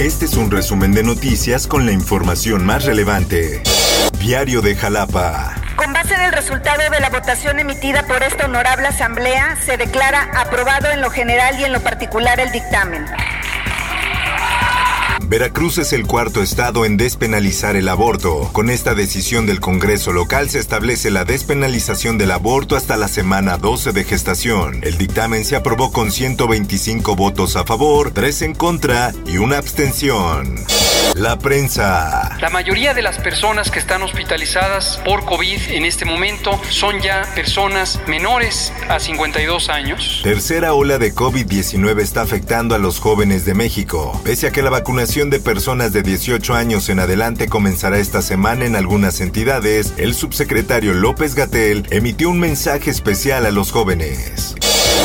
Este es un resumen de noticias con la información más relevante. Diario de Jalapa. Con base en el resultado de la votación emitida por esta honorable asamblea, se declara aprobado en lo general y en lo particular el dictamen. Veracruz es el cuarto estado en despenalizar el aborto. Con esta decisión del Congreso local se establece la despenalización del aborto hasta la semana 12 de gestación. El dictamen se aprobó con 125 votos a favor, 3 en contra y una abstención. La prensa. La mayoría de las personas que están hospitalizadas por COVID en este momento son ya personas menores a 52 años. Tercera ola de COVID-19 está afectando a los jóvenes de México. Pese a que la vacunación de personas de 18 años en adelante comenzará esta semana en algunas entidades, el subsecretario López Gatel emitió un mensaje especial a los jóvenes.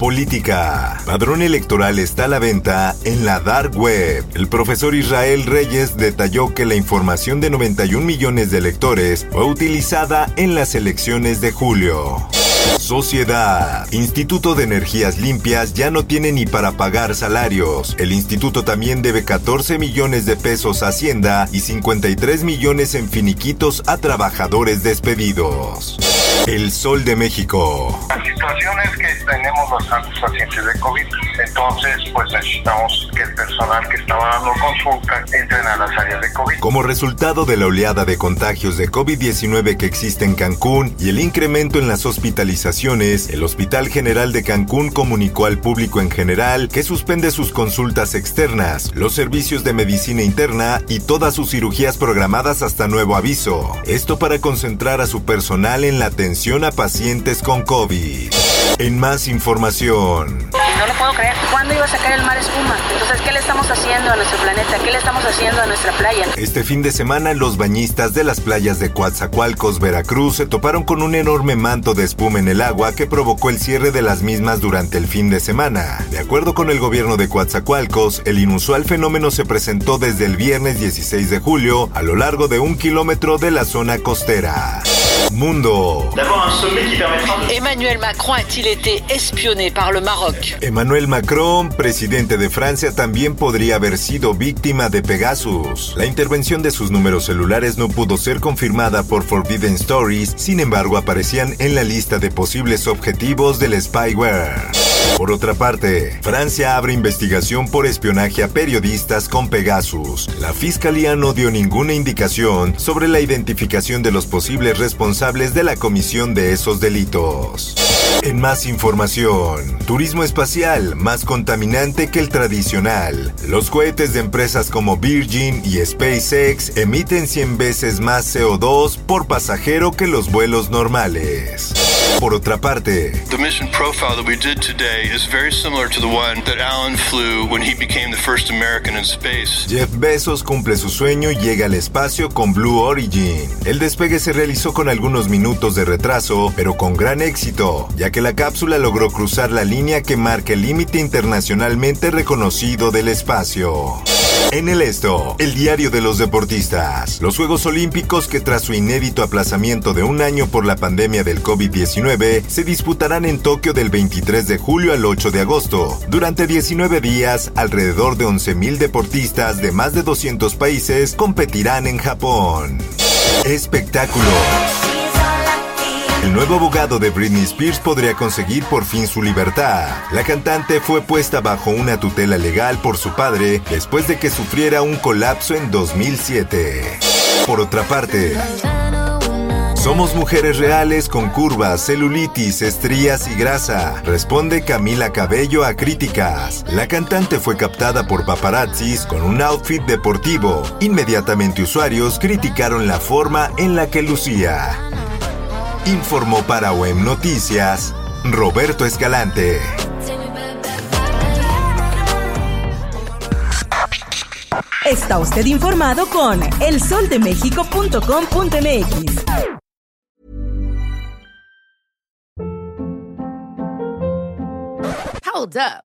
Política. Padrón electoral está a la venta en la Dark Web. El profesor Israel Reyes detalló que la información de 91 millones de electores fue utilizada en las elecciones de julio. Sociedad. Instituto de Energías Limpias ya no tiene ni para pagar salarios. El instituto también debe 14 millones de pesos a Hacienda y 53 millones en finiquitos a trabajadores despedidos. El Sol de México. La situación es que tenemos bastantes pacientes de COVID, entonces pues necesitamos que el personal que estaba dando consulta entren a las áreas de COVID. Como resultado de la oleada de contagios de COVID-19 que existe en Cancún y el incremento en las hospitalizaciones, el Hospital General de Cancún comunicó al público en general que suspende sus consultas externas, los servicios de medicina interna y todas sus cirugías programadas hasta nuevo aviso. Esto para concentrar a su personal en la atención a pacientes con COVID. En más información. No lo puedo creer. ¿Cuándo iba a sacar el mar espuma? Entonces, ¿qué le estamos haciendo a nuestro planeta? ¿Qué le estamos haciendo a nuestra playa? Este fin de semana, los bañistas de las playas de Coatzacoalcos, Veracruz, se toparon con un enorme manto de espuma en el agua que provocó el cierre de las mismas durante el fin de semana. De acuerdo con el gobierno de Coatzacoalcos, el inusual fenómeno se presentó desde el viernes 16 de julio a lo largo de un kilómetro de la zona costera. Mundo. Emmanuel Macron a-t-il été espionné par le Maroc Emmanuel Macron, presidente de Francia, también podría haber sido víctima de Pegasus. La intervención de sus números celulares no pudo ser confirmada por Forbidden Stories, sin embargo aparecían en la lista de posibles objetivos del spyware. Por otra parte, Francia abre investigación por espionaje a periodistas con Pegasus. La fiscalía no dio ninguna indicación sobre la identificación de los posibles responsables de la comisión de esos delitos. En más información, turismo espacial más contaminante que el tradicional. Los cohetes de empresas como Virgin y SpaceX emiten 100 veces más CO2 por pasajero que los vuelos normales. Por otra parte, The mission profile that we did today is very similar to the one that Alan flew when he became the first American in space. Jeff Bezos cumple su sueño y llega al espacio con Blue Origin. El despegue se realizó con algunos minutos de retraso, pero con gran éxito, ya que la cápsula logró cruzar la línea que marca el límite internacionalmente reconocido del espacio. En el esto, el diario de los deportistas. Los Juegos Olímpicos que tras su inédito aplazamiento de un año por la pandemia del COVID-19 se disputarán en Tokio del 23 de julio al 8 de agosto. Durante 19 días, alrededor de 11.000 deportistas de más de 200 países competirán en Japón. Espectáculos. El nuevo abogado de Britney Spears podría conseguir por fin su libertad. La cantante fue puesta bajo una tutela legal por su padre después de que sufriera un colapso en 2007. Por otra parte, somos mujeres reales con curvas, celulitis, estrías y grasa, responde Camila Cabello a críticas. La cantante fue captada por paparazzis con un outfit deportivo. Inmediatamente usuarios criticaron la forma en la que lucía. Informó para Web Noticias Roberto Está usted informado con elsoldemexico.com.mx. Hold up.